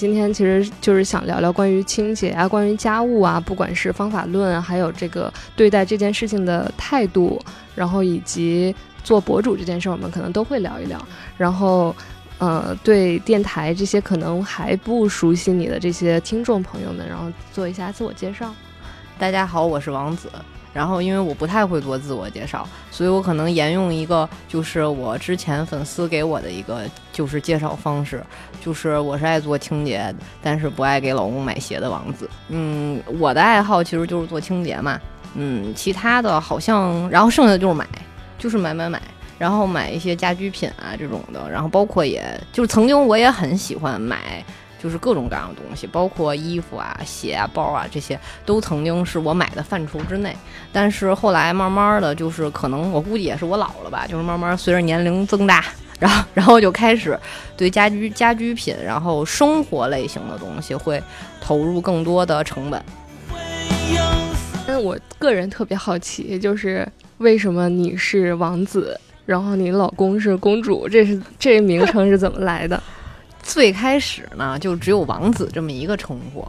今天其实就是想聊聊关于清洁啊，关于家务啊，不管是方法论，还有这个对待这件事情的态度，然后以及做博主这件事，我们可能都会聊一聊。然后，呃，对电台这些可能还不熟悉你的这些听众朋友们，然后做一下自我介绍。大家好，我是王子。然后，因为我不太会做自我介绍，所以我可能沿用一个，就是我之前粉丝给我的一个，就是介绍方式，就是我是爱做清洁，但是不爱给老公买鞋的王子。嗯，我的爱好其实就是做清洁嘛。嗯，其他的好像，然后剩下的就是买，就是买买买，然后买一些家居品啊这种的，然后包括也就是曾经我也很喜欢买。就是各种各样的东西，包括衣服啊、鞋啊、包啊，这些都曾经是我买的范畴之内。但是后来慢慢的就是可能我估计也是我老了吧，就是慢慢随着年龄增大，然后然后就开始对家居家居品，然后生活类型的东西会投入更多的成本。但我个人特别好奇，就是为什么你是王子，然后你老公是公主，这是这名称是怎么来的？最开始呢，就只有王子这么一个称呼，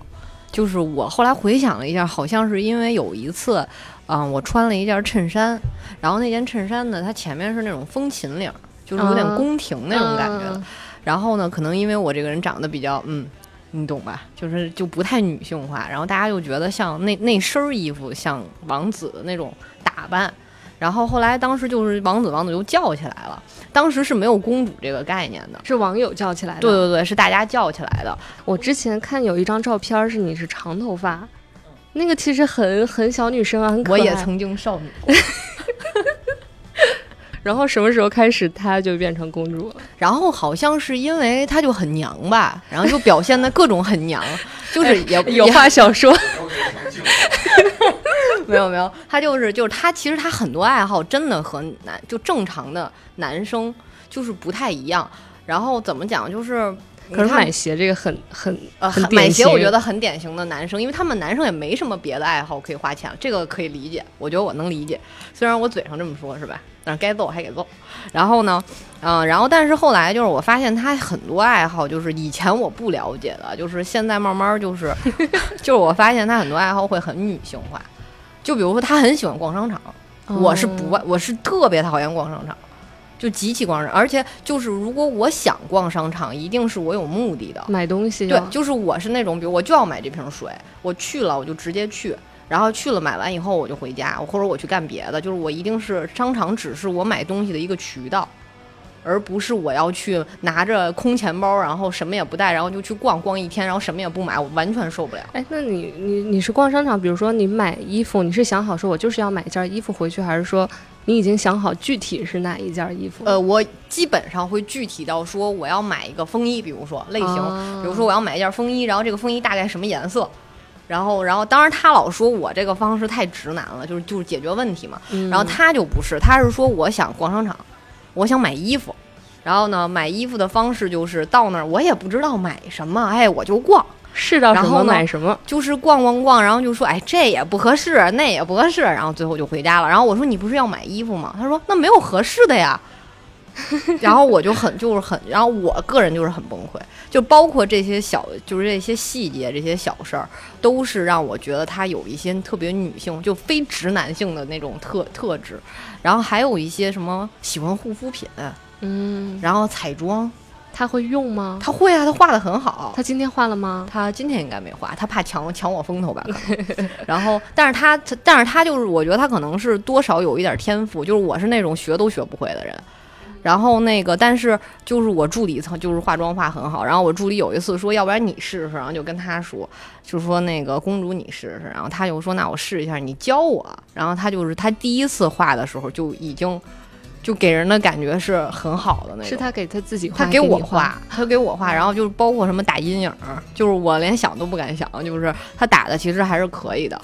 就是我后来回想了一下，好像是因为有一次，嗯，我穿了一件衬衫，然后那件衬衫呢，它前面是那种风琴领，就是有点宫廷那种感觉，然后呢，可能因为我这个人长得比较，嗯，你懂吧，就是就不太女性化，然后大家就觉得像那那身衣服像王子的那种打扮。然后后来，当时就是王子，王子就叫起来了。当时是没有公主这个概念的，是网友叫起来的。对对对，是大家叫起来的。我之前看有一张照片，是你是长头发，那个其实很很小女生啊，很可爱。我也曾经少女过。然后什么时候开始她就变成公主了？然后好像是因为她就很娘吧，然后就表现的各种很娘，就是也有话想说。没有没有，他就是就是他，其实他很多爱好真的和男就正常的男生就是不太一样。然后怎么讲，就是可是买鞋这个很很呃买鞋，我觉得很典型的男生，因为他们男生也没什么别的爱好可以花钱，这个可以理解，我觉得我能理解。虽然我嘴上这么说，是吧？但是该揍还给揍。然后呢，嗯，然后但是后来就是我发现他很多爱好就是以前我不了解的，就是现在慢慢就是 就是我发现他很多爱好会很女性化。就比如说，他很喜欢逛商场，我是不，我是特别讨厌逛商场，就极其逛商场。而且就是如果我想逛商场，一定是我有目的的，买东西。对，就是我是那种，比如我就要买这瓶水，我去了我就直接去，然后去了买完以后我就回家，或者我去干别的。就是我一定是商场只是我买东西的一个渠道。而不是我要去拿着空钱包，然后什么也不带，然后就去逛逛一天，然后什么也不买，我完全受不了。哎，那你你你是逛商场，比如说你买衣服，你是想好说我就是要买一件衣服回去，还是说你已经想好具体是哪一件衣服？呃，我基本上会具体到说我要买一个风衣，比如说类型，比如说我要买一件风衣，然后这个风衣大概什么颜色，然后然后当然他老说我这个方式太直男了，就是就是解决问题嘛。然后他就不是，他是说我想逛商场。我想买衣服，然后呢，买衣服的方式就是到那儿，我也不知道买什么，哎，我就逛，是的，然后买什么，就是逛逛逛，然后就说，哎，这也不合适，那也不合适，然后最后就回家了。然后我说，你不是要买衣服吗？他说，那没有合适的呀。然后我就很就是很，然后我个人就是很崩溃，就包括这些小，就是这些细节，这些小事儿，都是让我觉得他有一些特别女性，就非直男性的那种特特质。然后还有一些什么喜欢护肤品，嗯，然后彩妆，他会用吗？他会啊，他画的很好。他今天画了吗？他今天应该没画，他怕抢抢我风头吧。然后，但是他，但是他就是，我觉得他可能是多少有一点天赋，就是我是那种学都学不会的人。然后那个，但是就是我助理曾就是化妆化很好，然后我助理有一次说，要不然你试试，然后就跟他说，就说那个公主你试试，然后他就说那我试一下，你教我。然后他就是他第一次画的时候就已经就给人的感觉是很好的那种。是他给他自己画，他给我画，他给我画，然后就是包括什么打阴影，就是我连想都不敢想，就是他打的其实还是可以的。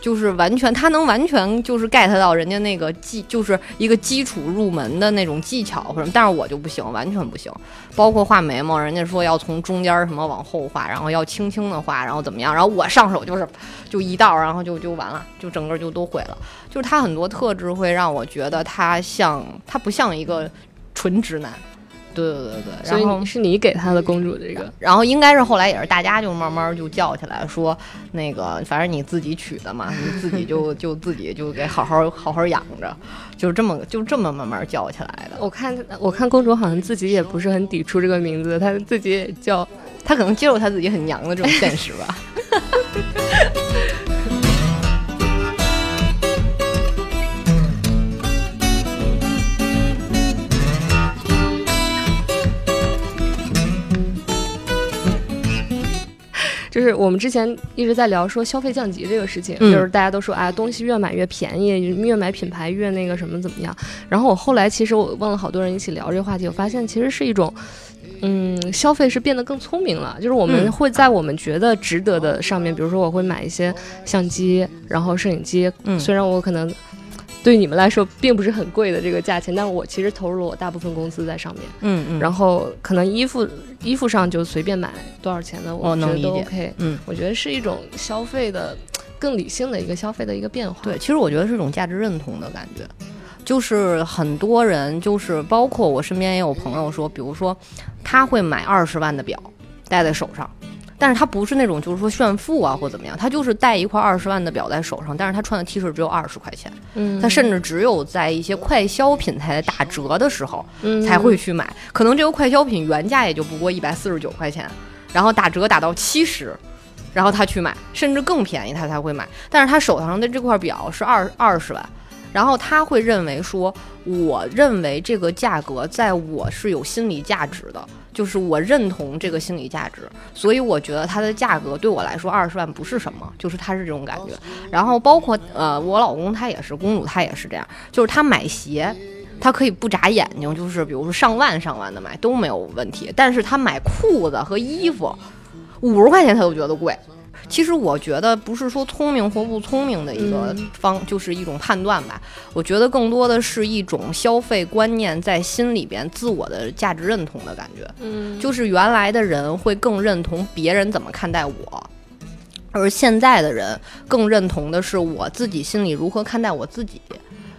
就是完全，他能完全就是 get 到人家那个技，就是一个基础入门的那种技巧或者什么，但是我就不行，完全不行。包括画眉毛，人家说要从中间什么往后画，然后要轻轻的画，然后怎么样，然后我上手就是就一道，然后就就完了，就整个就都毁了。就是他很多特质会让我觉得他像，他不像一个纯直男。对对对对，所然后以是你给他的公主这个，然后应该是后来也是大家就慢慢就叫起来说，那个反正你自己取的嘛，你自己就 就自己就给好好好好养着，就这么就这么慢慢叫起来的。我看我看公主好像自己也不是很抵触这个名字，她自己也叫。她可能接受她自己很娘的这种现实吧。就是我们之前一直在聊说消费降级这个事情，嗯就是大家都说啊，东西越买越便宜，越买品牌越那个什么怎么样。然后我后来其实我问了好多人一起聊这个话题，我发现其实是一种。嗯，消费是变得更聪明了，就是我们嗯会在我们觉得值得的上面，比如说我会买一些相机，然后摄影机，嗯虽然我可能对你们来说并不是很贵的这个价钱，但我其实投入了我大部分工资在上面。嗯嗯，然后可能衣服衣服上就随便买多少钱的，我觉得都 OK。嗯，我觉得是一种消费的更理性的一个消费的一个变化。对，其实我觉得是一种价值认同的感觉。就是很多人，就是包括我身边也有朋友说，比如说他会买二十万的表戴在手上，但是他不是那种就是说炫富啊或怎么样，他就是戴一块二十万的表在手上，但是他穿的 T 恤只有二十块钱，嗯，他甚至只有在一些快消品才打折的时候嗯才会去买，可能这个快消品原价也就不过一百四十九块钱，然后打折打到七十。然后他去买，甚至更便宜他才会买，但是他手上的这块表是二二十万，然后他会认为说，我认为这个价格在我是有心理价值的，就是我认同这个心理价值，所以我觉得它的价格对我来说二十万不是什么，就是他是这种感觉。然后包括呃，我老公他也是，公主他也是这样，就是他买鞋。他可以不眨眼睛，就是比如说上万上万的买都没有问题，但是他买裤子和衣服，五十块钱他都觉得贵。其实我觉得不是说聪明或不聪明的一个方，就是一种判断吧。我觉得更多的是一种消费观念在心里边自我的价值认同的感觉。嗯，就是原来的人会更认同别人怎么看待我，而现在的人更认同的是我自己心里如何看待我自己。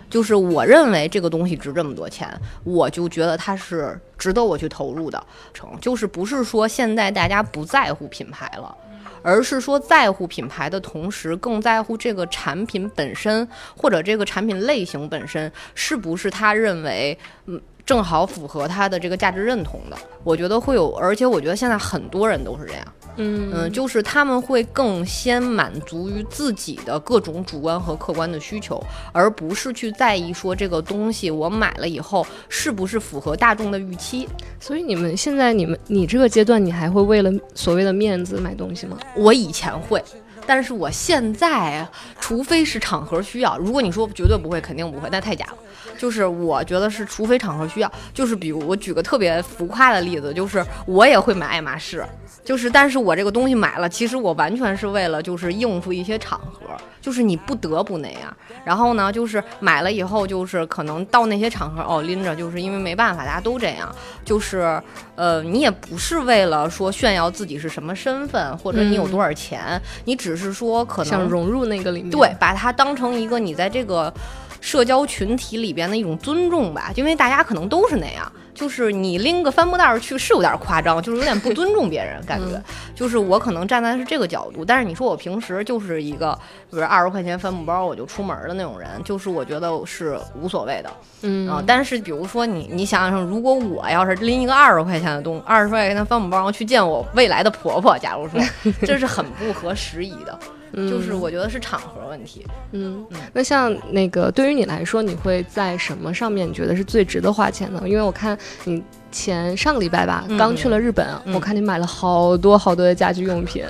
就是我认为这个东西值这么多钱，我就觉得它是值得我去投入的。成就是不是说现在大家不在乎品牌了。而是说在乎品牌的同时，更在乎这个产品本身，或者这个产品类型本身是不是他认为，嗯，正好符合他的这个价值认同的。我觉得会有，而且我觉得现在很多人都是这样，嗯嗯，就是他们会更先满足于自己的各种主观和客观的需求，而不是去在意说这个东西我买了以后是不是符合大众的预期。所以你们现在你们你这个阶段，你还会为了所谓的面子买东西吗？我以前会，但是我现在，除非是场合需要，如果你说绝对不会，肯定不会，那太假了。就是我觉得是，除非场合需要，就是比如我举个特别浮夸的例子，就是我也会买爱马仕，就是但是我这个东西买了，其实我完全是为了就是应付一些场合，就是你不得不那样。然后呢，就是买了以后，就是可能到那些场合哦拎着，就是因为没办法，大家都这样，就是呃，你也不是为了说炫耀自己是什么身份，或者你有多少钱，你只是说可能想融入那个里面？对，把它当成一个你在这个社交群体里边的一种尊重吧，因为大家可能都是那样，就是你拎个帆布袋儿去是有点夸张，就是有点不尊重别人，感觉。就是我可能站在是这个角度，但是你说我平时就是一个，比如二十块钱帆布包我就出门的那种人，就是我觉得是无所谓的。嗯啊，但是比如说你，你想想，如果我要是拎一个二十块钱的东，二十块钱的帆布包，去见我未来的婆婆，假如说，这是很不合时宜的。就是我觉得是场合问题。嗯，那像那个对于你来说，你会在什么上面你觉得是最值得花钱的？因为我看你前上个礼拜吧，嗯刚去了日本，嗯我看你买了好多好多的家居用品，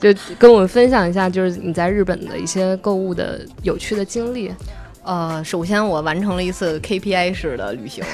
就跟我们分享一下，就是你在日本的一些购物的有趣的经历。呃，首先我完成了一次 KPI 式的旅行，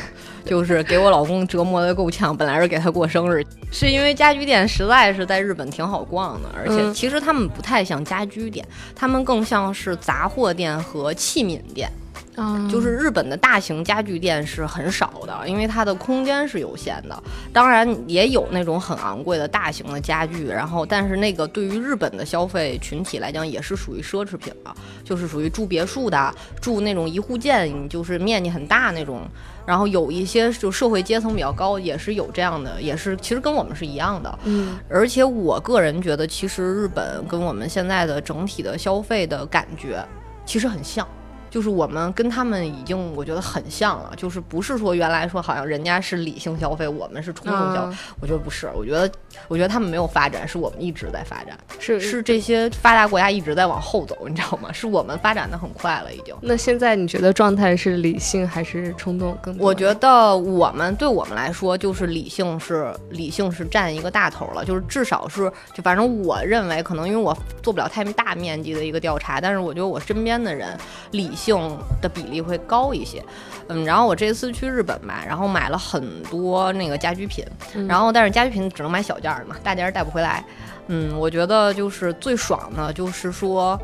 就是给我老公折磨的够呛。本来是给他过生日，是因为家居店实在是在日本挺好逛的，而且嗯其实他们不太像家居店，他们更像是杂货店和器皿店。啊，就是日本的大型家具店是很少的，因为它的空间是有限的。当然也有那种很昂贵的大型的家具，然后但是那个对于日本的消费群体来讲也是属于奢侈品了，就是属于住别墅的、住那种一户建，就是面积很大那种。然后有一些就社会阶层比较高，也是有这样的，也是其实跟我们是一样的。嗯，而且我个人觉得，其实日本跟我们现在的整体的消费的感觉其实很像。就是我们跟他们已经，我觉得很像了。就是不是说原来说好像人家是理性消费，我们是冲动消费。我觉得不是，我觉得我觉得他们没有发展，是我们一直在发展。是是这些发达国家一直在往后走，你知道吗？是我们发展的很快了，已经。那现在你觉得状态是理性还是冲动更？我觉得我们对我们来说，就是理性是理性是占一个大头了。就是至少是就反正我认为，可能因为我做不了太大面积的一个调查，但是我觉得我身边的人理性。的比例会高一些，嗯，然后我这次去日本吧，然后买了很多那个家居品，然后但是家居品只能买小件儿嘛，大件儿带不回来，嗯，我觉得就是最爽的，就是说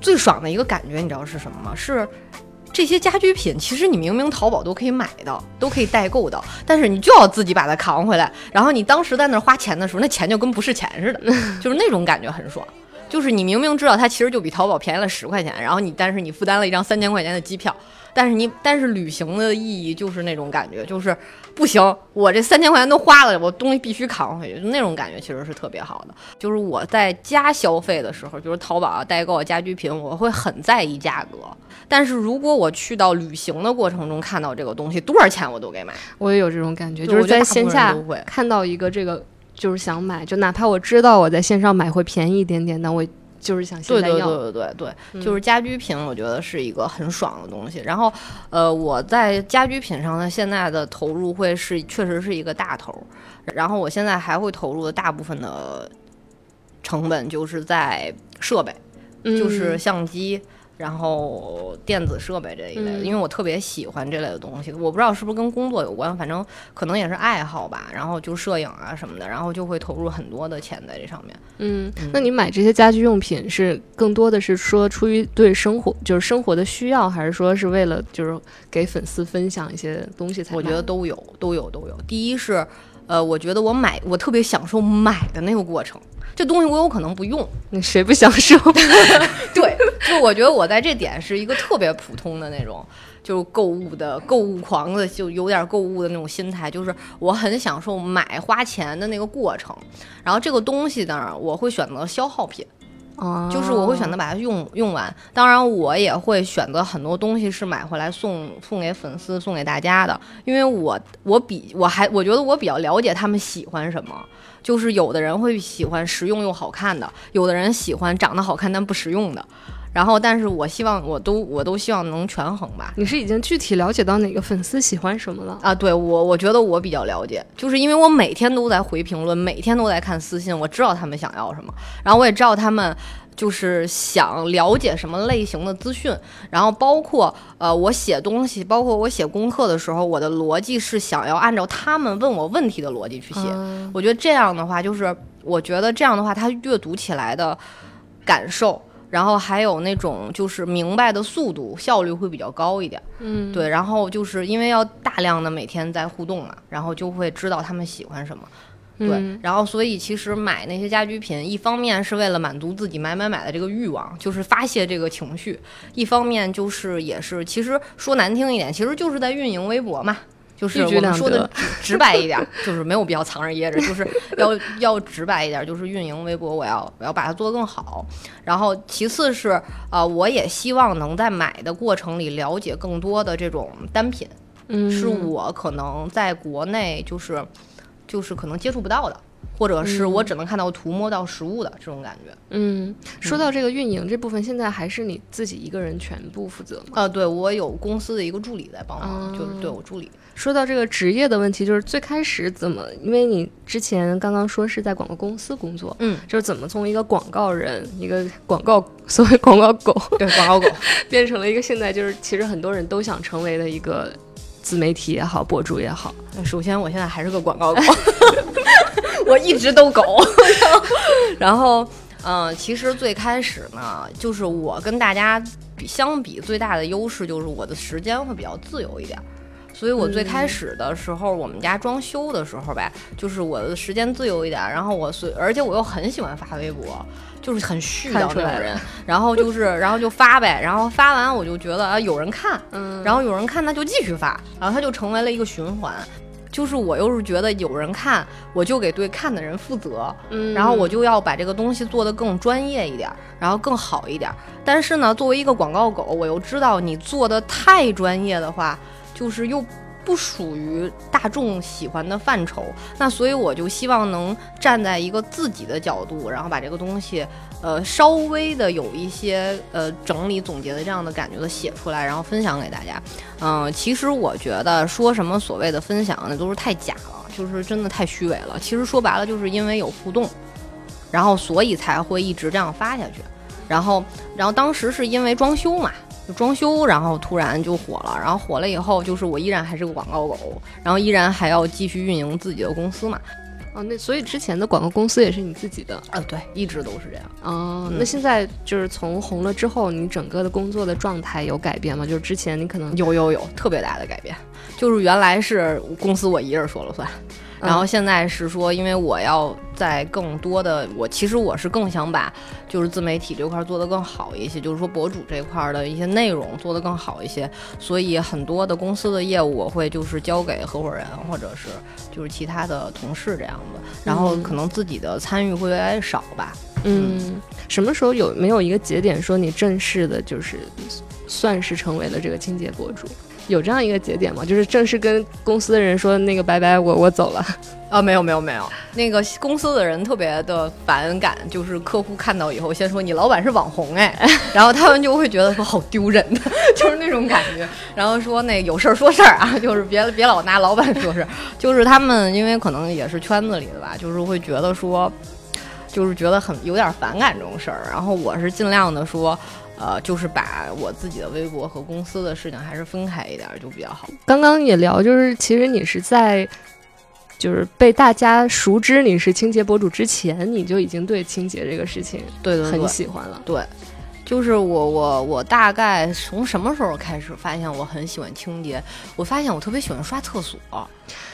最爽的一个感觉，你知道是什么吗？是这些家居品，其实你明明淘宝都可以买到，都可以代购的，但是你就要自己把它扛回来，然后你当时在那儿花钱的时候，那钱就跟不是钱似的，就是那种感觉很爽。就是你明明知道它其实就比淘宝便宜了十块钱，然后你但是你负担了一张三千块钱的机票，但是你但是旅行的意义就是那种感觉，就是不行，我这三千块钱都花了，我东西必须扛回去，就那种感觉其实是特别好的。就是我在家消费的时候，就是淘宝啊、代购、家居品，我会很在意价格。但是如果我去到旅行的过程中看到这个东西多少钱我都给买，我也有这种感觉，就是在线下看到一个这个。就是想买，就哪怕我知道我在线上买会便宜一点点，但我就是想现在要。对对对对对，就是家居品，我觉得是一个很爽的东西。然后，呃，我在家居品上的现在的投入会是确实是一个大头。然后我现在还会投入的大部分的成本就是在设备，就是相机。然后电子设备这一类的，因为我特别喜欢这类的东西，我不知道是不是跟工作有关，反正可能也是爱好吧。然后就摄影啊什么的，然后就会投入很多的钱在这上面。嗯，那你买这些家居用品是更多的是说出于对生活就是生活的需要，还是说是为了就是给粉丝分享一些东西才？我觉得都有，都有，都有。第一是，呃，我觉得我买我特别享受买的那个过程。这东西我有可能不用，那谁不享受？对，就我觉得我在这点是一个特别普通的那种，就是购物的购物狂的，就有点购物的那种心态，就是我很享受买花钱的那个过程。然后这个东西呢，我会选择消耗品，就是我会选择把它用用完。当然，我也会选择很多东西是买回来送送给粉丝、送给大家的，因为我我比我还我觉得我比较了解他们喜欢什么。就是有的人会喜欢实用又好看的，有的人喜欢长得好看但不实用的，然后，但是我希望我都我都希望能权衡吧。你是已经具体了解到哪个粉丝喜欢什么了啊？对我，我觉得我比较了解，就是因为我每天都在回评论，每天都在看私信，我知道他们想要什么，然后我也知道他们。就是想了解什么类型的资讯，然后包括呃，我写东西，包括我写功课的时候，我的逻辑是想要按照他们问我问题的逻辑去写。我觉得这样的话，就是我觉得这样的话，他阅读起来的感受，然后还有那种就是明白的速度、效率会比较高一点。嗯，对。然后就是因为要大量的每天在互动嘛，然后就会知道他们喜欢什么。对，然后所以其实买那些家居品，一方面是为了满足自己买买买的这个欲望，就是发泄这个情绪；一方面就是也是，其实说难听一点，其实就是在运营微博嘛，就是我们说的直白一点，就是没有必要藏着掖着，就是要要直白一点，就是运营微博，我要我要把它做得更好。然后其次是啊，我也希望能在买的过程里了解更多的这种单品，嗯，是我可能在国内就是。就是可能接触不到的，或者是我只能看到图摸到实物的这种感觉。嗯，说到这个运营这部分，现在还是你自己一个人全部负责吗？啊，对我有公司的一个助理在帮忙，就是对我助理。说到这个职业的问题，就是最开始怎么？因为你之前刚刚说是在广告公司工作，嗯，就是怎么从一个广告人，一个广告 所谓广告狗，对广告狗，变成了一个现在就是其实很多人都想成为的一个。自媒体也好，博主也好，首先我现在还是个广告狗，我一直都狗。然后，嗯，其实最开始呢，就是我跟大家比相比，最大的优势就是我的时间会比较自由一点。所以我最开始的时候，我们家装修的时候吧，就是我的时间自由一点，然后我随，而且我又很喜欢发微博，就是很絮叨那种人，然后就是，然后就发呗，然后发完我就觉得啊有人看，嗯，然后有人看那就继续发，然后它就成为了一个循环，就是我又是觉得有人看，我就给对看的人负责，嗯，然后我就要把这个东西做得更专业一点，然后更好一点，但是呢，作为一个广告狗，我又知道你做的太专业的话。就是又不属于大众喜欢的范畴，那所以我就希望能站在一个自己的角度，然后把这个东西，呃，稍微的有一些呃整理总结的这样的感觉的写出来，然后分享给大家。嗯，其实我觉得说什么所谓的分享那都是太假了，就是真的太虚伪了。其实说白了，就是因为有互动，然后所以才会一直这样发下去。然后，然后当时是因为装修嘛。就装修，然后突然就火了，然后火了以后，就是我依然还是个广告狗，然后依然还要继续运营自己的公司嘛。哦，那所以之前的广告公司也是你自己的啊？对，一直都是这样。哦，那现在就是从红了之后，你整个的工作的状态有改变吗？就是之前你可能有有有特别大的改变，就是原来是公司我一人说了算。然后现在是说，因为我要在更多的，我其实我是更想把就是自媒体这块做得更好一些，就是说博主这块的一些内容做得更好一些，所以很多的公司的业务我会就是交给合伙人或者是就是其他的同事这样子，然后可能自己的参与会越来越少吧。嗯，什么时候有没有一个节点说你正式的就是算是成为了这个清洁博主？有这样一个节点吗？就是正式跟公司的人说那个拜拜，我我走了啊？没有没有没有，那个公司的人特别的反感，就是客户看到以后先说你老板是网红哎，然后他们就会觉得说好丢人的，就是那种感觉。然后说那有事儿说事儿啊，就是别别老拿老板说事儿。就是他们因为可能也是圈子里的吧，就是会觉得说，就是觉得很有点反感这种事儿。然后我是尽量的说。呃，就是把我自己的微博和公司的事情还是分开一点就比较好。刚刚也聊，就是其实你是在，就是被大家熟知你是清洁博主之前，你就已经对清洁这个事情对对很喜欢了。对，就是我我我大概从什么时候开始发现我很喜欢清洁？我发现我特别喜欢刷厕所，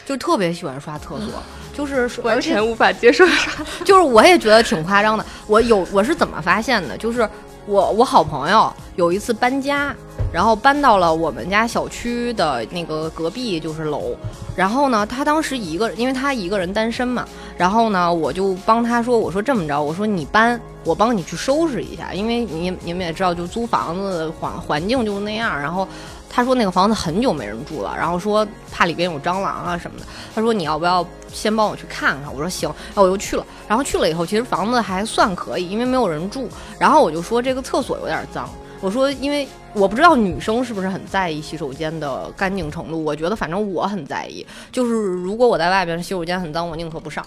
就特别喜欢刷厕所，就是 完全无法接受刷，就是我也觉得挺夸张的。我有我是怎么发现的？就是。我我好朋友有一次搬家，然后搬到了我们家小区的那个隔壁就是楼，然后呢，他当时一个，因为他一个人单身嘛，然后呢，我就帮他说，我说这么着，我说你搬，我帮你去收拾一下，因为你你们也知道，就租房子环环境就那样，然后。他说那个房子很久没人住了，然后说怕里边有蟑螂啊什么的。他说你要不要先帮我去看看？我说行，然后我就去了。然后去了以后，其实房子还算可以，因为没有人住。然后我就说这个厕所有点脏。我说因为我不知道女生是不是很在意洗手间的干净程度。我觉得反正我很在意，就是如果我在外边洗手间很脏，我宁可不上。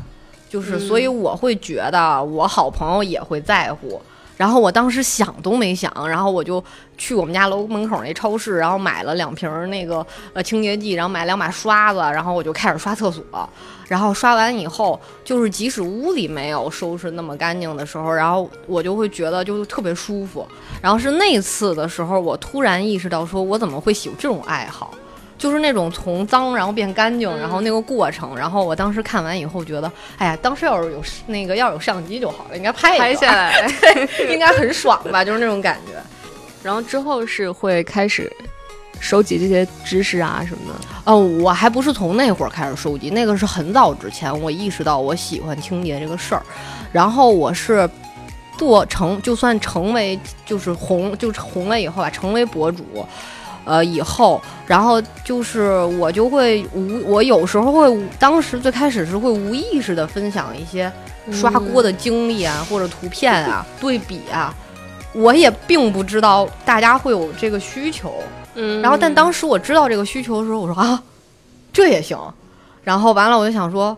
就是所以我会觉得我好朋友也会在乎。然后我当时想都没想，然后我就去我们家楼门口那超市，然后买了两瓶那个呃清洁剂，然后买两把刷子，然后我就开始刷厕所。然后刷完以后，就是即使屋里没有收拾那么干净的时候，然后我就会觉得就特别舒服。然后是那次的时候，我突然意识到，说我怎么会喜欢这种爱好。就是那种从脏然后变干净，然后那个过程，然后我当时看完以后觉得，哎呀，当时要是有那个要有相机就好了，应该拍拍下来，应该很爽吧？就是那种感觉。然后之后是会开始收集这些知识啊什么的。哦，我还不是从那会儿开始收集，那个是很早之前我意识到我喜欢清洁这个事儿，然后我是做成就算成为就是红就是红了以后啊，成为博主。呃，以后，然后就是我就会无，我有时候会，当时最开始是会无意识的分享一些刷锅的经历啊，或者图片啊，对比啊，我也并不知道大家会有这个需求，嗯，然后但当时我知道这个需求的时候，我说啊，这也行，然后完了我就想说，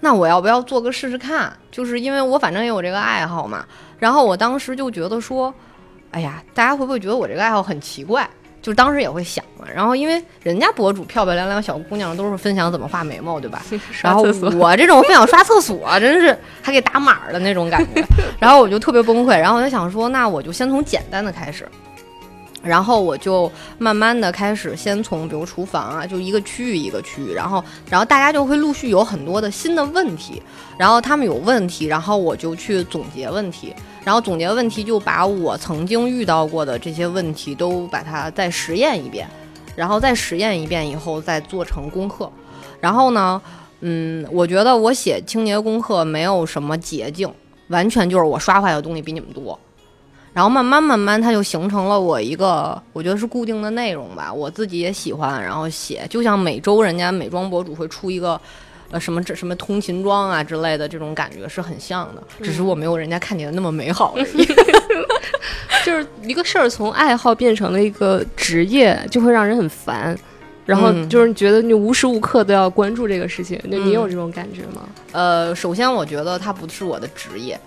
那我要不要做个试试看？就是因为我反正也有这个爱好嘛，然后我当时就觉得说，哎呀，大家会不会觉得我这个爱好很奇怪？就当时也会想嘛。然后因为人家博主漂漂亮亮小姑娘都是分享怎么画眉毛，对吧？然后我这种分享刷厕所，真是还给打码的那种感觉。然后我就特别崩溃。然后我就想说，那我就先从简单的开始。然后我就慢慢的开始，先从比如厨房啊，就一个区域一个区域，然后，然后大家就会陆续有很多的新的问题，然后他们有问题，然后我就去总结问题，然后总结问题就把我曾经遇到过的这些问题都把它再实验一遍，然后再实验一遍以后再做成功课，然后呢，嗯，我觉得我写清洁功课没有什么捷径，完全就是我刷坏的东西比你们多。然后慢慢慢慢，它就形成了我一个，我觉得是固定的内容吧。我自己也喜欢，然后写，就像每周人家美妆博主会出一个，呃，什么这什么通勤装啊之类的，这种感觉是很像的。只是我没有人家看起来那么美好而已。就是一个事儿从爱好变成了一个职业，就会让人很烦。然后就是觉得你无时无刻都要关注这个事情，那你有这种感觉吗？呃，首先我觉得它不是我的职业。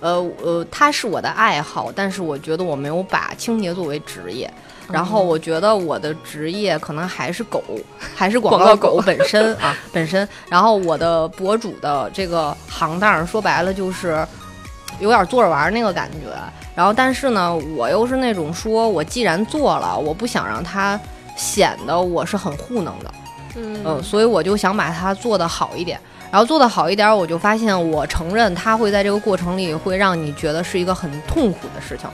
呃呃，它是我的爱好，但是我觉得我没有把清洁作为职业。然后我觉得我的职业可能还是狗，还是广告狗本身啊本身。然后我的博主的这个行当，说白了就是有点坐着玩那个感觉。然后但是呢，我又是那种说我既然做了，我不想让它显得我是很糊弄的，嗯，所以我就想把它做得好一点。然后做得好一点，我就发现，我承认它会在这个过程里会让你觉得是一个很痛苦的事情。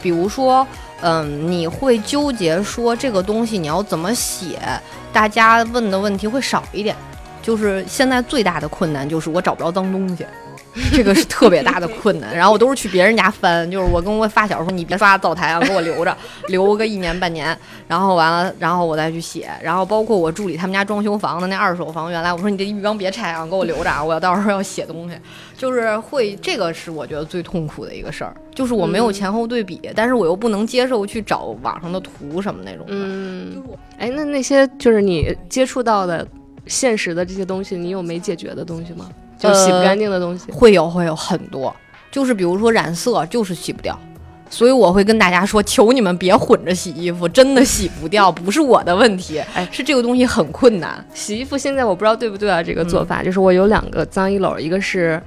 比如说，嗯，你会纠结说这个东西你要怎么写，大家问的问题会少一点。就是现在最大的困难就是我找不着脏东西。这个是特别大的困难，然后我都是去别人家翻，就是我跟我发小说，你别刷灶台啊，给我留着，留个一年半年，然后完了，然后我再去写，然后包括我助理他们家装修房的那二手房，原来我说你这浴缸别拆啊，给我留着啊，我要到时候要写东西，就是会这个是我觉得最痛苦的一个事儿，就是我没有前后对比，但是我又不能接受去找网上的图什么那种的。嗯，哎，那那些就是你接触到的现实的这些东西，你有没解决的东西吗？就洗不干净的东西会有会有很多，就是比如说染色就是洗不掉，所以我会跟大家说，求你们别混着洗衣服，真的洗不掉，不是我的问题，哎，是这个东西很困难。洗衣服现在我不知道对不对啊，这个做法就是我有两个脏衣篓，一个是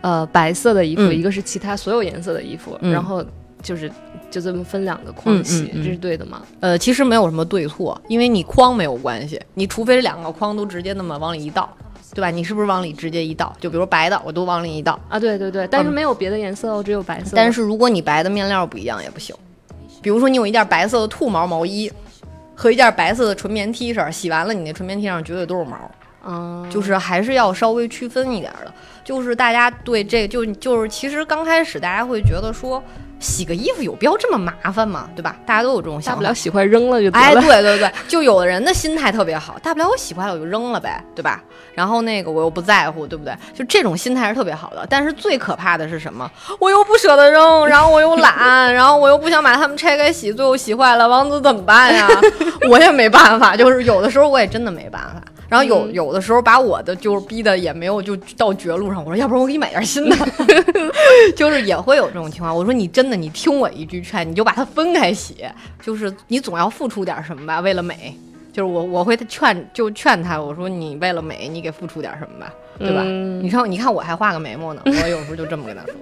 呃白色的衣服，一个是其他所有颜色的衣服，然后就是就这么分两个筐洗，这是对的吗？呃，其实没有什么对错，因为你筐没有关系，你除非两个筐都直接那么往里一倒。对吧？你是不是往里直接一倒？就比如白的，我都往里一倒啊！对对对，但是没有别的颜色哦，只有白色。但是如果你白的面料不一样也不行。比如说你有一件白色的兔毛毛衣和一件白色的纯棉 T 恤，洗完了你那纯棉 T 上绝对都是毛。嗯，就是还是要稍微区分一点的。就是大家对这个就就是其实刚开始大家会觉得说。洗个衣服有必要这么麻烦吗？对吧？大家都有这种想法，大不了洗坏扔了就得了哎，对对对，就有的人的心态特别好，大不了我洗坏了我就扔了呗，对吧？然后那个我又不在乎，对不对？就这种心态是特别好的。但是最可怕的是什么？我又不舍得扔，然后我又懒，然后我又不想把它们拆开洗，最后洗坏了，王子怎么办呀？我也没办法，就是有的时候我也真的没办法。然后有有的时候把我的就是逼的也没有就到绝路上，我说要不然我给你买件新的，就是也会有这种情况。我说你真的你听我一句劝，你就把它分开洗，就是你总要付出点什么吧，为了美。就是我我会劝就劝他，我说你为了美，你给付出点什么吧，对吧？你看你看我还画个眉毛呢，我有时候就这么跟他说。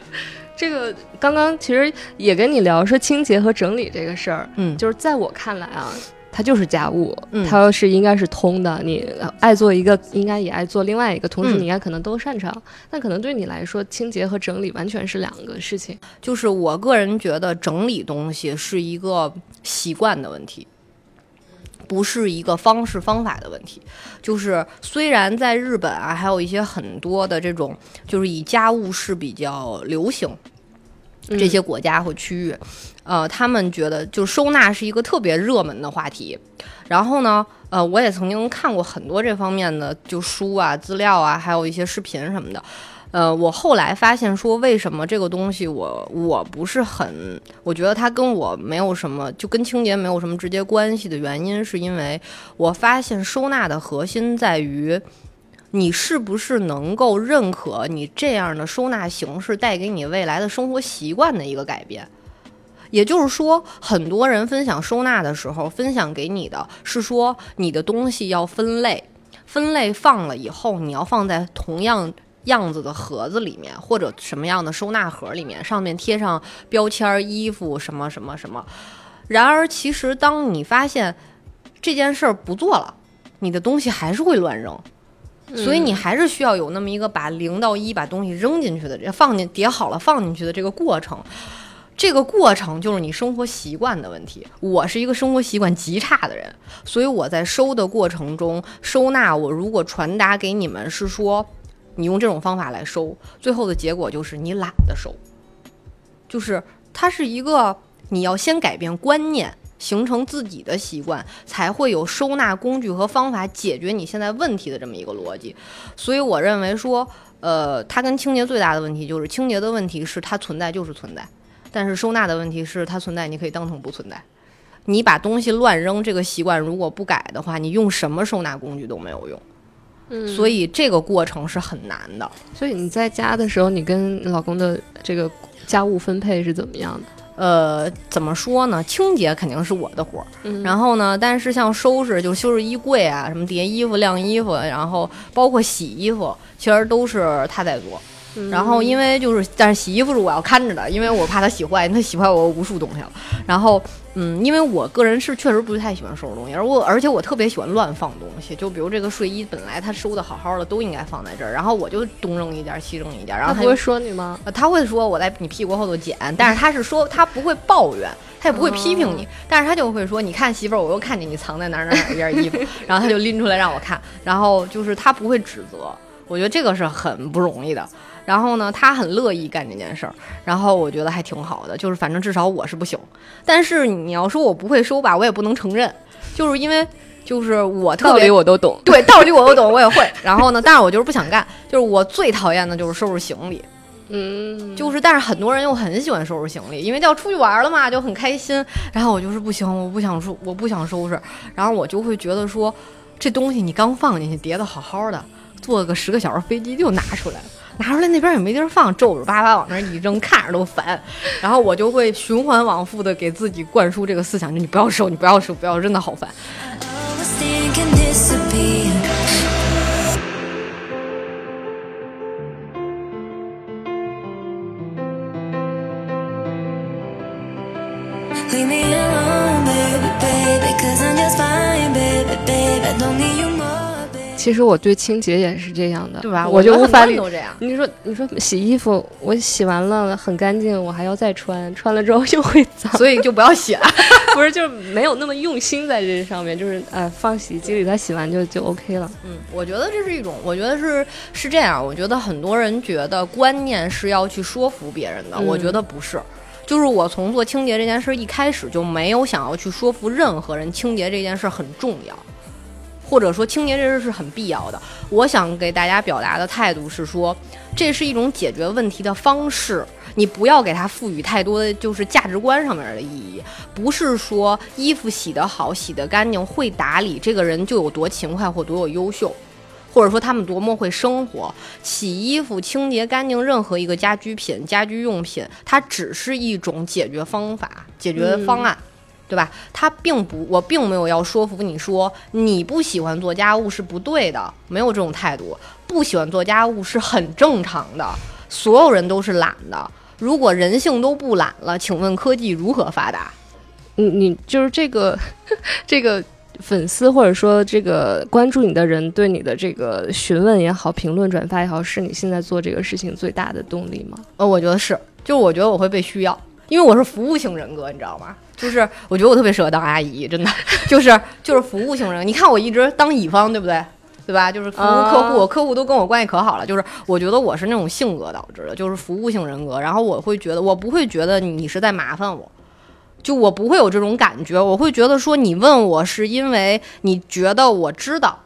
这个刚刚其实也跟你聊说清洁和整理这个事儿，嗯，就是在我看来啊。它就是家务，它是应该是通的。你爱做一个，应该也爱做另外一个，同时你应该可能都擅长。但可能对你来说，清洁和整理完全是两个事情。就是我个人觉得，整理东西是一个习惯的问题，不是一个方式方法的问题。就是虽然在日本啊，还有一些很多的这种，就是以家务事比较流行。这些国家或区域，呃，他们觉得就收纳是一个特别热门的话题。然后呢，呃，我也曾经看过很多这方面的就书啊、资料啊，还有一些视频什么的。呃，我后来发现说，为什么这个东西我我不是很，我觉得它跟我没有什么，就跟清洁没有什么直接关系的原因，是因为我发现收纳的核心在于。你是不是能够认可你这样的收纳形式带给你未来的生活习惯的一个改变？也就是说，很多人分享收纳的时候，分享给你的是说你的东西要分类，分类放了以后，你要放在同样样子的盒子里面，或者什么样的收纳盒里面，上面贴上标签、衣服什么什么什么。然而，其实当你发现这件事儿不做了，你的东西还是会乱扔。所以你还是需要有那么一个把零到一把东西扔进去的，放进叠好了放进去的这个过程。这个过程就是你生活习惯的问题。我是一个生活习惯极差的人，所以我在收的过程中收纳，我如果传达给你们是说，你用这种方法来收，最后的结果就是你懒得收。就是它是一个你要先改变观念。形成自己的习惯，才会有收纳工具和方法解决你现在问题的这么一个逻辑。所以我认为说，呃，它跟清洁最大的问题就是清洁的问题是它存在就是存在，但是收纳的问题是它存在你可以当成不存在。你把东西乱扔这个习惯如果不改的话，你用什么收纳工具都没有用。嗯，所以这个过程是很难的。所以你在家的时候，你跟老公的这个家务分配是怎么样的？呃，怎么说呢？清洁肯定是我的活儿，然后呢，但是像收拾，就收拾衣柜啊，什么叠衣服、晾衣服，然后包括洗衣服，其实都是他在做。然后因为就是，但是洗衣服是我要看着的，因为我怕他洗坏，他洗坏我无数东西了。然后，嗯，因为我个人是确实不太喜欢收拾东西，而我而且我特别喜欢乱放东西，就比如这个睡衣本来他收的好好的，都应该放在这儿，然后我就东扔一件西扔一件，然后他不会说你吗？他会说我在你屁股后头捡，但是他是说他不会抱怨，他也不会批评你，但是他就会说你看媳妇儿，我又看见你藏在哪儿哪哪一件衣服，然后他就拎出来让我看，然后就是他不会指责，我觉得这个是很不容易的。然后呢，他很乐意干这件事儿，然后我觉得还挺好的，就是反正至少我是不行。但是你要说我不会收吧，我也不能承认，就是因为就是我特别道理我都懂，对道理我都懂，我也会。然后呢，但是我就是不想干，就是我最讨厌的就是收拾行李，嗯，就是但是很多人又很喜欢收拾行李，因为要出去玩了嘛，就很开心。然后我就是不行，我不想收，我不想收拾。然后我就会觉得说，这东西你刚放进去叠的好好的，坐个十个小时飞机就拿出来了。拿出来那边也没地儿放，皱皱巴巴往那一扔，看着都烦。然后我就会循环往复的给自己灌输这个思想：就你不要收，你不要收，不要，真的好烦。其实我对清洁也是这样的，对吧？我就无法理。这样。你说，你说洗衣服，我洗完了很干净，我还要再穿，穿了之后又会脏，所以就不要洗了。不是，就是没有那么用心在这上面，就是呃，放洗衣机里，它洗完就就 OK 了。嗯，我觉得这是一种，我觉得是是这样。我觉得很多人觉得观念是要去说服别人的，我觉得不是。就是我从做清洁这件事一开始就没有想要去说服任何人，清洁这件事很重要。或者说清洁这事是很必要的。我想给大家表达的态度是说，这是一种解决问题的方式。你不要给它赋予太多的就是价值观上面的意义。不是说衣服洗得好、洗得干净、会打理，这个人就有多勤快或多有优秀，或者说他们多么会生活。洗衣服、清洁干净，任何一个家居品、家居用品，它只是一种解决方法、解决方案。对吧？他并不，我并没有要说服你说你不喜欢做家务是不对的，没有这种态度。不喜欢做家务是很正常的，所有人都是懒的。如果人性都不懒了，请问科技如何发达？你你就是这个 这个粉丝或者说这个关注你的人对你的这个询问也好、评论转发也好，是你现在做这个事情最大的动力吗？呃，我觉得是，就我觉得我会被需要。因为我是服务型人格，你知道吗？就是我觉得我特别适合当阿姨，真的，就是就是服务型人。你看我一直当乙方，对不对？对吧？就是服务客户，客户都跟我关系可好了。就是我觉得我是那种性格导致的，就是服务性人格。然后我会觉得，我不会觉得你是在麻烦我，就我不会有这种感觉。我会觉得说，你问我是因为你觉得我知道，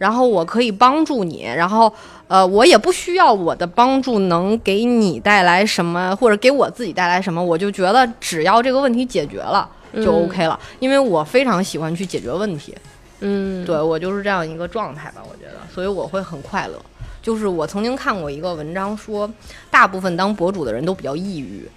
然后我可以帮助你，然后。呃，我也不需要我的帮助能给你带来什么，或者给我自己带来什么，我就觉得只要这个问题解决了就 OK 了，因为我非常喜欢去解决问题。嗯，对我就是这样一个状态吧，我觉得，所以我会很快乐。就是我曾经看过一个文章说，大部分当博主的人都比较抑郁，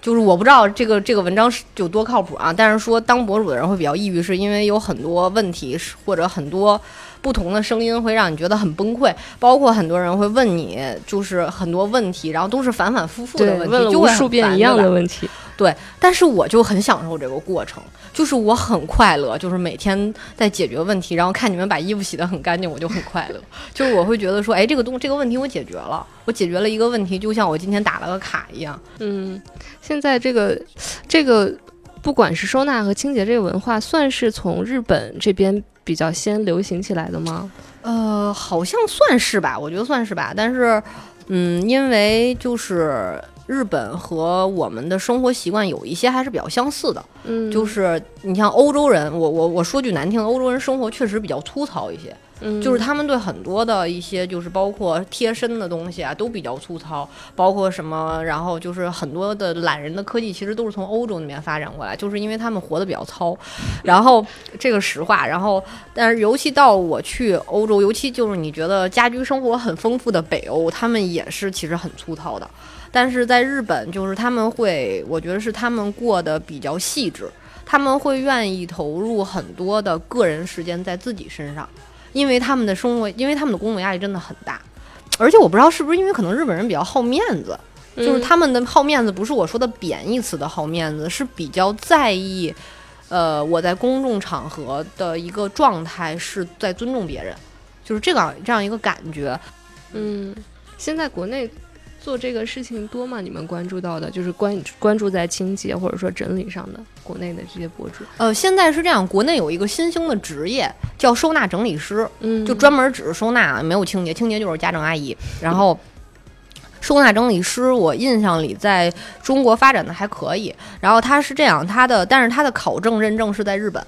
就是我不知道这个这个文章是有多靠谱啊，但是说当博主的人会比较抑郁，是因为有很多问题是或者很多不同的声音会让你觉得很崩溃，包括很多人会问你就是很多问题，然后都是反反复复的，问题，问了无数遍一样的问题。对，但是我就很享受这个过程，就是我很快乐，就是每天在解决问题，然后看你们把衣服洗得很干净，我就很快乐。就是我会觉得说，哎，这个东这个问题我解决了，我解决了一个问题，就像我今天打了个卡一样。嗯，现在这个这个不管是收纳和清洁这个文化，算是从日本这边比较先流行起来的吗？呃，好像算是吧，我觉得算是吧。但是，嗯，因为就是日本和我们的生活习惯有一些还是比较相似的，嗯，就是你像欧洲人，我我我说句难听的，欧洲人生活确实比较粗糙一些。嗯就是他们对很多的一些，就是包括贴身的东西啊，都比较粗糙，包括什么，然后就是很多的懒人的科技，其实都是从欧洲那边发展过来，就是因为他们活得比较糙。然后这个实话，然后但是尤其到我去欧洲，尤其就是你觉得家居生活很丰富的北欧，他们也是其实很粗糙的。但是在日本，就是他们会，我觉得是他们过得比较细致，他们会愿意投入很多的个人时间在自己身上。因为他们的生活，因为他们的工作压力真的很大，而且我不知道是不是因为可能日本人比较好面子，就是嗯他们的好面子不是我说的贬义词的好面子，是比较在意，呃，我在公众场合的一个状态是在尊重别人，就是这个这样一个感觉。嗯，现在国内做这个事情多吗？你们关注到的，就是关关注在清洁或者说整理上的国内的这些博主。呃，现在是这样，国内有一个新兴的职业叫收纳整理师，嗯就专门只是收纳，没有清洁，清洁就是家政阿姨。然后，收纳整理师，我印象里在中国发展的还可以。然后他是这样，他的但是他的考证认证是在日本，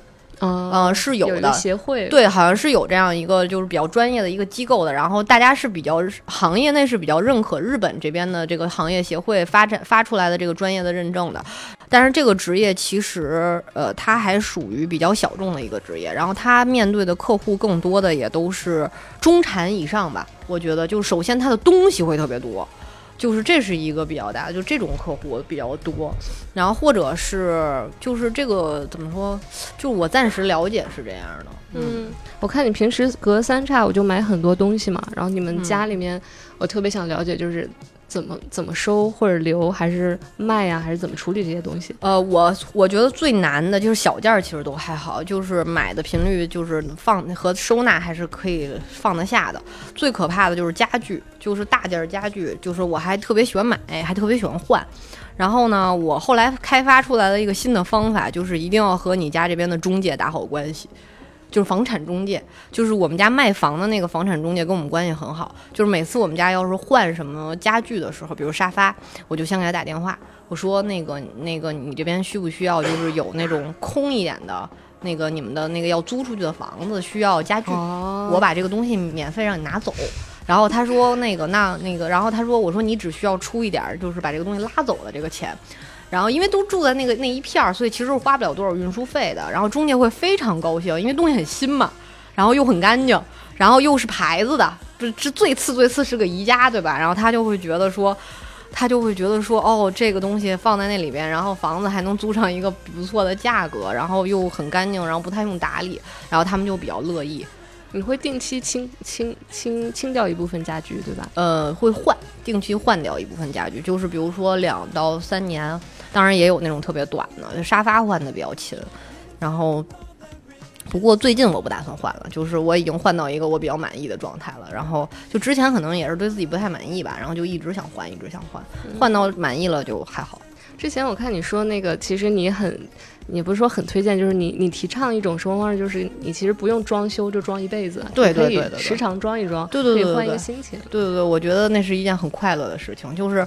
啊、呃，是有的。协会，对，好像是有这样一个就是比较专业的一个机构的，然后大家是比较行业内是比较认可日本这边的这个行业协会发展发出来的这个专业的认证的，但是这个职业其实呃它还属于比较小众的一个职业，然后它面对的客户更多的也都是中产以上吧，我觉得就首先它的东西会特别多。就是这是一个比较大的，就这种客户比较多，然后或者是就是这个怎么说，就我暂时了解是这样的，嗯，我看你平时隔三差五就买很多东西嘛，然后你们嗯家里面，我特别想了解就是怎么怎么收或者留，还是卖呀、还是怎么处理这些东西？呃，我我觉得最难的就是小件儿，其实都还好，就是买的频率就是放和收纳还是可以放得下的。最可怕的就是家具，就是大件儿家具，就是我还特别喜欢买，还特别喜欢换。然后呢，我后来开发出来了一个新的方法，就是一定要和你家这边的中介打好关系。就是房产中介，就是我们家卖房的那个房产中介跟我们关系很好。就是每次我们家要是换什么家具的时候，比如沙发，我就先给他打电话，我说那个那个你这边需不需要，就是有那种空一点的，那个你们的那个要租出去的房子需要家具，哦我把这个东西免费让你拿走。然后他说那个那那个，然后他说我说你只需要出一点儿，就是把这个东西拉走的这个钱。然后因为都住在那个那一片儿，所以其实是花不了多少运输费的。然后中介会非常高兴，因为东西很新嘛，然后又很干净，然后又是牌子的，这这最次最次是个宜家，对吧？然后他就会觉得说。他就会觉得说，哦，这个东西放在那里边，然后房子还能租上一个不错的价格，然后又很干净，然后不太用打理，然后他们就比较乐意。你会定期清清清清掉一部分家具，对吧？呃，会换，定期换掉一部分家具，就是比如说两到三年，当然也有那种特别短的，沙发换的比较勤，然后。不过最近我不打算换了，就是我已经换到一个我比较满意的状态了。然后就之前可能也是对自己不太满意吧，然后就一直想换，一直想换，换到满意了就还好。之前我看你说那个，其实你很，你不是说很推荐，就是你你提倡一种生活方式，就是你其实不用装修就装一辈子，对可以对对对对时常装一装，对对对可以换一个心情。对对对，我觉得那是一件很快乐的事情，就是，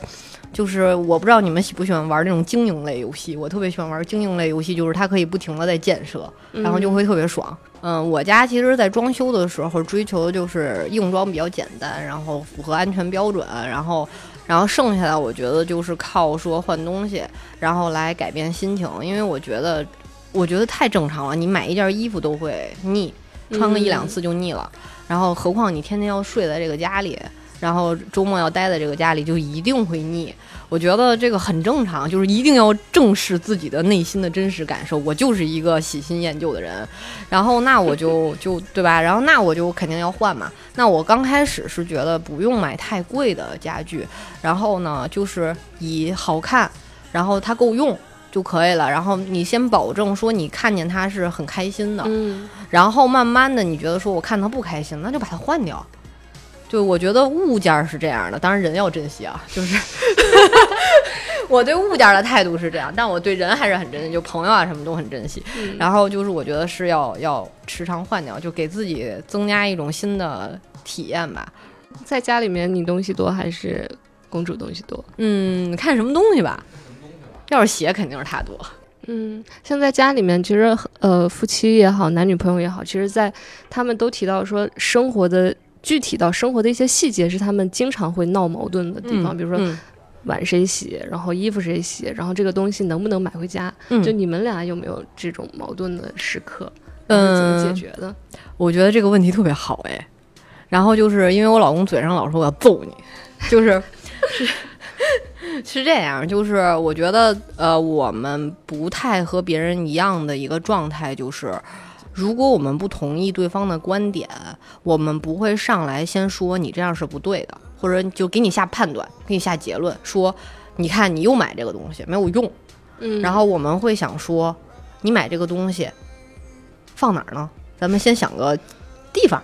就是我不知道你们喜不喜欢玩那种经营类游戏，我特别喜欢玩经营类游戏，就是它可以不停的在建设，然后就会特别爽。嗯，我家其实，在装修的时候追求的就是硬装比较简单，然后符合安全标准，然后，然后剩下的我觉得就是靠说换东西，然后来改变心情，因为我觉得，我觉得太正常了，你买一件衣服都会腻，穿个一两次就腻了，然后何况你天天要睡在这个家里，然后周末要待在这个家里，就一定会腻。我觉得这个很正常，就是一定要正视自己的内心的真实感受。我就是一个喜新厌旧的人，然后那我就 就对吧？然后那我就肯定要换嘛。那我刚开始是觉得不用买太贵的家具，然后呢，就是以好看，然后它够用就可以了。然后你先保证说你看见它是很开心的，嗯然后慢慢的你觉得说我看它不开心，那就把它换掉。就我觉得物件儿是这样的，当然人要珍惜啊，就是 我对物件儿的态度是这样，但我对人还是很珍惜，就朋友啊什么都很珍惜。嗯然后就是我觉得是要要时常换掉，就给自己增加一种新的体验吧。在家里面你东西多还是公主东西多？嗯，看什么东西吧。要是鞋肯定是他多。嗯，像在家里面，其实呃，夫妻也好，男女朋友也好，其实，在他们都提到说，生活的具体到生活的一些细节是他们经常会闹矛盾的地方，比如说嗯碗谁洗，然后衣服谁洗，然后这个东西能不能买回家？嗯就你们俩有没有这种矛盾的时刻？嗯怎么解嗯决的？我觉得这个问题特别好哎。然后就是因为我老公嘴上老说我要揍你，就是是是这样，就是我觉得呃，我们不太和别人一样的一个状态就是。如果我们不同意对方的观点，我们不会上来先说你这样是不对的，或者就给你下判断，给你下结论，说你看你又买这个东西没有用，嗯然后我们会想说，你买这个东西放哪儿呢？咱们先想个地方。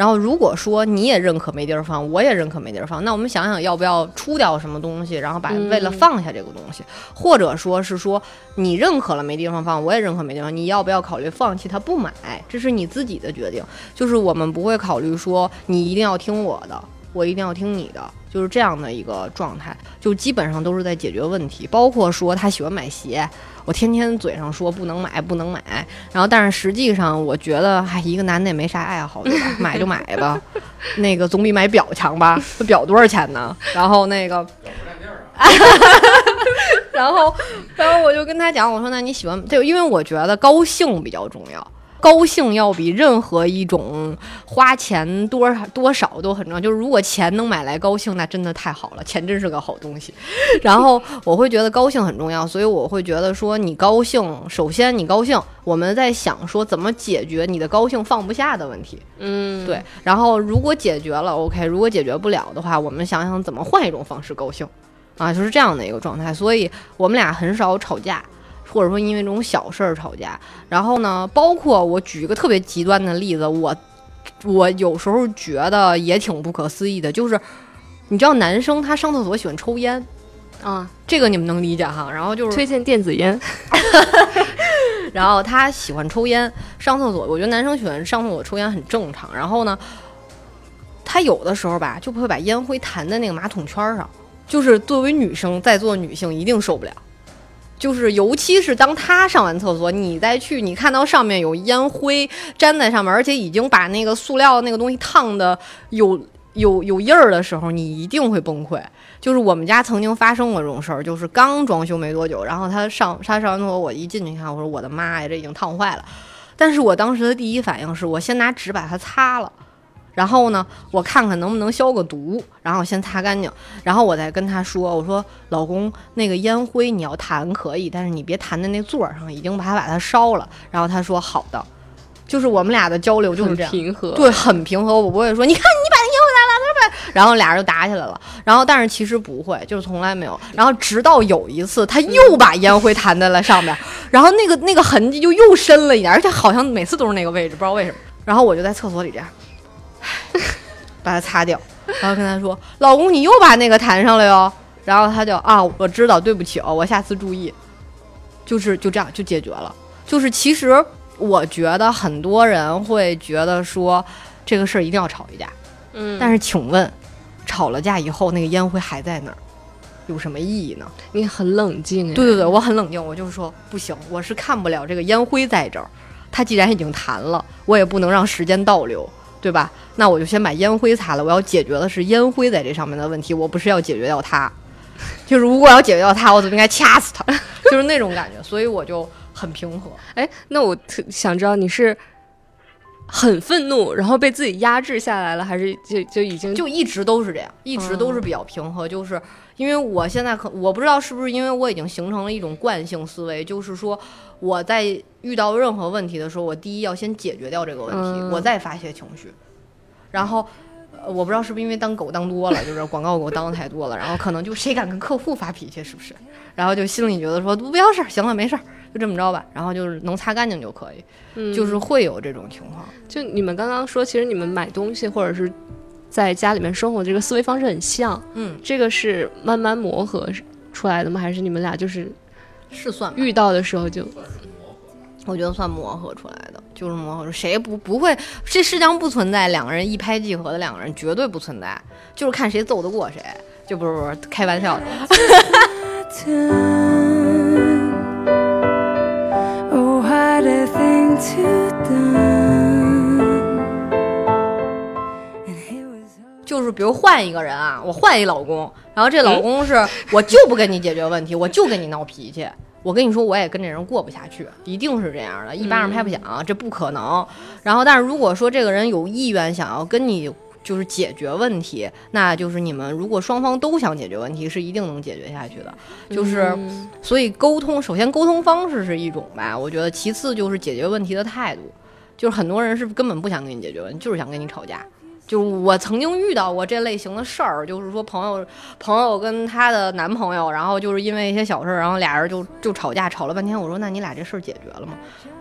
然后如果说你也认可没地儿放，我也认可没地儿放，那我们想想要不要出掉什么东西，然后把为了放下这个东西，或者说是说你认可了没地方放，我也认可没地方，你要不要考虑放弃它不买？这是你自己的决定。就是我们不会考虑说你一定要听我的，我一定要听你的，就是这样的一个状态，就基本上都是在解决问题。包括说他喜欢买鞋，我天天嘴上说不能买，不能买，然后但是实际上我觉得，哎，一个男的也没啥爱好，对吧？买就买吧，那个总比买表强吧？这表多少钱呢？然后那个。然后，然后我就跟他讲，我说那你喜欢就因为我觉得高兴比较重要，高兴要比任何一种花钱多少多少都很重要。就是如果钱能买来高兴，那真的太好了，钱真是个好东西。然后我会觉得高兴很重要，所以我会觉得说你高兴，首先你高兴，我们在想说怎么解决你的高兴放不下的问题。嗯，对，然后如果解决了，OK；如果解决不了的话，我们想想怎么换一种方式高兴，啊，就是这样的一个状态。所以我们俩很少吵架，或者说因为这种小事儿吵架。然后呢，包括我举一个特别极端的例子，我我有时候觉得也挺不可思议的，就是你知道男生他上厕所喜欢抽烟，啊，这个你们能理解哈？然后就是推荐电子烟，然后他喜欢抽烟，上厕所，我觉得男生喜欢上厕所抽烟很正常。然后呢，他有的时候吧，就会把烟灰弹在那个马桶圈儿上，就是作为女生，在座女性一定受不了。就是，尤其是当他上完厕所，你再去，你看到上面有烟灰粘在上面，而且已经把那个塑料那个东西烫的有有有印儿的时候，你一定会崩溃。就是我们家曾经发生过这种事儿，就是刚装修没多久，然后他上他上完厕所，我一进去看，我说我的妈呀，这已经烫坏了。但是我当时的第一反应是我先拿纸把它擦了，然后呢，我看看能不能消个毒，然后先擦干净，然后我再跟他说，我说老公，那个烟灰你要弹可以，但是你别弹在那座儿上，已经把它把它烧了。然后他说好的，就是我们俩的交流就是这样。平和。对，很平和。我不会说，你看你把那烟灰拿拿那呗，然后俩人就打起来了。然后，但是其实不会，就是从来没有。然后直到有一次，他又把烟灰弹在了上面，然后那个那个痕迹就又深了一点，而且好像每次都是那个位置，不知道为什么。然后我就在厕所里这样，把它擦掉，然后跟他说：“老公，你又把那个弹上了哟。”然后他就啊，我知道，对不起哦，我下次注意。就是就这样就解决了。就是其实我觉得很多人会觉得说这个事儿一定要吵一架，嗯，但是请问，吵了架以后那个烟灰还在那儿，有什么意义呢？你很冷静哎。对对对，我很冷静，我就是说不行，我是看不了这个烟灰在这儿。它既然已经弹了，我也不能让时间倒流，对吧？那我就先把烟灰擦了。我要解决的是烟灰在这上面的问题，我不是要解决掉它。就是如果要解决掉它，我怎么应该掐死它，就是那种感觉。所以我就很平和。哎，那我特想知道你是很愤怒，然后被自己压制下来了，还是就就已经就一直都是这样，一直都是比较平和。就是因为我现在可我不知道是不是因为我已经形成了一种惯性思维，就是说我在遇到任何问题的时候，我第一要先解决掉这个问题，嗯我再发泄情绪，然后。呃我不知道是不是因为当狗当多了，就是广告狗当的太多了，然后可能就谁敢跟客户发脾气，是不是？然后就心里觉得说不要事儿，行了，没事儿，就这么着吧，然后就是能擦干净就可以，嗯就是会有这种情况。就你们刚刚说，其实你们买东西或者是在家里面生活这个思维方式很像，嗯，这个是慢慢磨合出来的吗？还是你们俩就是是算遇到的时候就我觉得算磨合出来的，就是磨合出，谁不不会，这世界上不存在两个人一拍即合的两个人，绝对不存在，就是看谁揍得过谁，就不是不是开玩笑的。就是比如换一个人啊，我换一老公，然后这老公是、我就不跟你解决问题，我就跟你闹脾气。我跟你说，我也跟这人过不下去，一定是这样的，一巴掌拍不响，这不可能。然后，但是如果说这个人有意愿想要跟你就是解决问题，那就是你们如果双方都想解决问题，是一定能解决下去的。就是，嗯所以沟通，首先沟通方式是一种吧，我觉得，其次就是解决问题的态度。就是很多人是根本不想跟你解决问题，就是想跟你吵架。就我曾经遇到过这类型的事儿，就是说朋友朋友跟她的男朋友，然后就是因为一些小事，然后俩人就就吵架，吵了半天。我说那你俩这事儿解决了吗？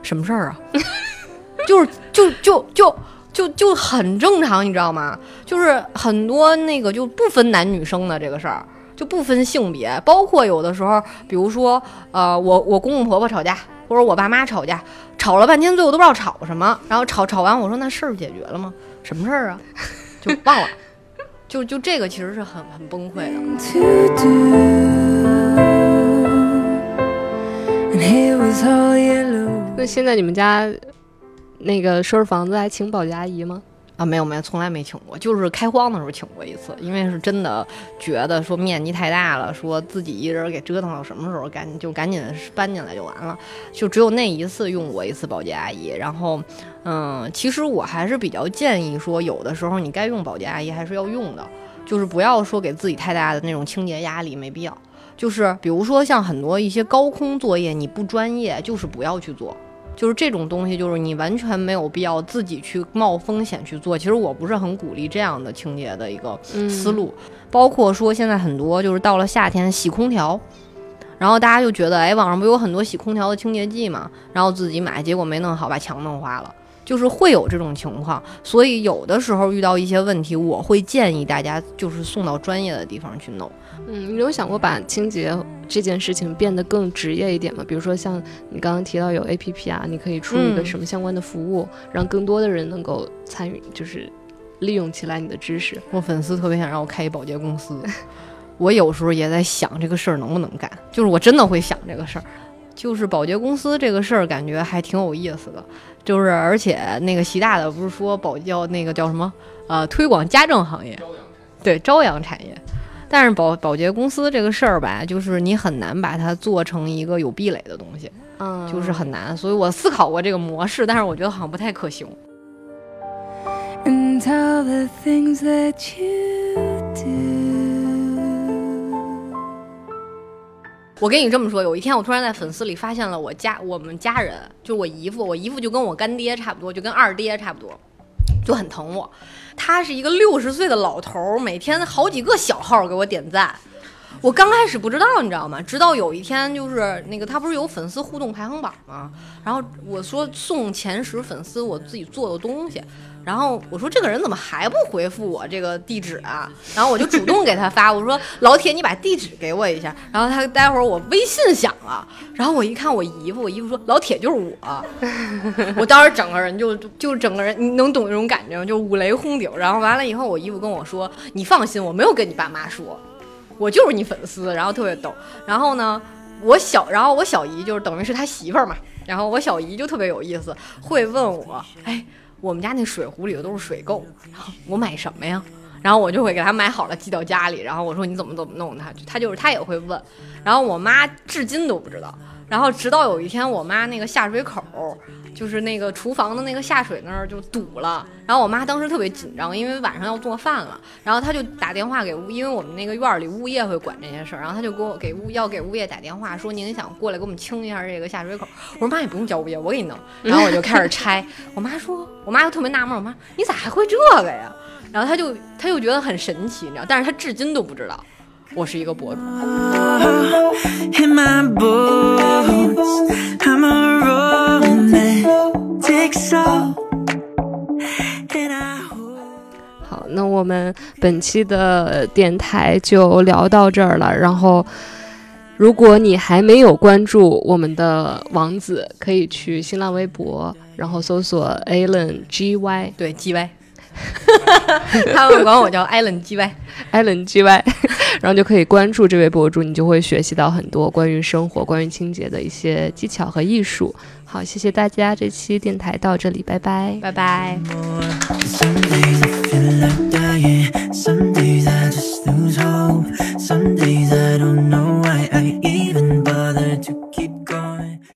什么事儿啊？就是就就就就就很正常，你知道吗？就是很多那个就不分男女生的这个事儿，就不分性别，包括有的时候，比如说呃，我我公公婆婆吵架，或者我爸妈吵架，吵了半天，最后都不知道吵什么，然后吵吵完，我说那事儿解决了吗？什么事儿啊？就忘了。就就这个其实是很很崩溃的。那现在你们家那个收拾房子还请保洁阿姨吗？啊，没有没有，从来没请过，就是开荒的时候请过一次，因为是真的觉得说面积太大了，说自己一人给折腾到什么时候，赶紧就赶紧搬进来就完了，就只有那一次用过一次保洁阿姨。然后，嗯，其实我还是比较建议说，有的时候你该用保洁阿姨还是要用的，就是不要说给自己太大的那种清洁压力，没必要。就是比如说像很多一些高空作业，你不专业，就是不要去做。就是这种东西，就是你完全没有必要自己去冒风险去做。其实我不是很鼓励这样的清洁的一个思路，包括说现在很多就是到了夏天洗空调，然后大家就觉得，哎，网上不有很多洗空调的清洁剂嘛，然后自己买，结果没弄好，把墙弄花了。就是会有这种情况，所以有的时候遇到一些问题，我会建议大家就是送到专业的地方去弄。嗯，你有想过把清洁这件事情变得更职业一点吗？比如说像你刚刚提到有 A P P 啊，你可以出一个嗯什么相关的服务，让更多的人能够参与，就是利用起来你的知识。我粉丝特别想让我开一保洁公司，我有时候也在想这个事儿能不能干，就是我真的会想这个事儿。就是保洁公司这个事儿，感觉还挺有意思的。就是而且那个习大的不是说保叫那个叫什么呃推广家政行业，对朝阳产业。但是保保洁公司这个事儿吧，就是你很难把它做成一个有壁垒的东西，嗯，就是很难。所以我思考过这个模式，但是我觉得好像不太可行。And all the things that you do. 我跟你这么说，有一天我突然在粉丝里发现了我家我们家人，就我姨父，我姨父就跟我干爹差不多，就跟二爹差不多，就很疼我。他是一个六十岁的老头儿，每天好几个小号给我点赞。我刚开始不知道，你知道吗？直到有一天，就是那个他不是有粉丝互动排行榜吗？然后我说送前十粉丝我自己做的东西，然后我说这个人怎么还不回复我这个地址啊？然后我就主动给他发，我说老铁，你把地址给我一下。然后他待会儿我微信响了，然后我一看我姨夫，我姨夫说老铁就是我，我当时整个人就就整个人你能懂那种感觉吗？就五雷轰顶。然后完了以后，我姨夫跟我说，你放心，我没有跟你爸妈说。我就是你粉丝，然后特别逗。然后呢，我小，然后我小姨就是等于是他媳妇儿嘛。然后我小姨就特别有意思，会问我，哎，我们家那水壶里头都是水垢，我买什么呀？然后我就会给他买好了寄到家里。然后我说你怎么怎么弄他，他就是他也会问。然后我妈至今都不知道。然后直到有一天，我妈那个下水口儿，就是那个厨房的那个下水那儿就堵了。然后我妈当时特别紧张，因为晚上要做饭了。然后她就打电话给物，因为我们那个院儿里物业会管这些事儿。然后她就给我给物要给物业打电话说您想过来给我们清一下这个下水口儿。我说妈，你不用交物业，我给你弄。然后我就开始拆。我妈说，我妈就特别纳闷儿，我妈你咋还会这个呀？然后她就她就觉得很神奇，你知道，但是她至今都不知道我是一个博主。in my bones. I'm a romantic soul. And I hope 好，那我们本期的电台就聊到这儿了。然后，如果你还没有关注我们的王子，可以去新浪微博，然后搜索 Alan G Y 对，G Y，他们管我叫 Allen GY，Allen GY，然后就可以关注这位博主，你就会学习到很多关于生活、关于清洁的一些技巧和艺术。好，谢谢大家，这期电台到这里，拜拜，拜拜。Some days I don't know why I even bother to keep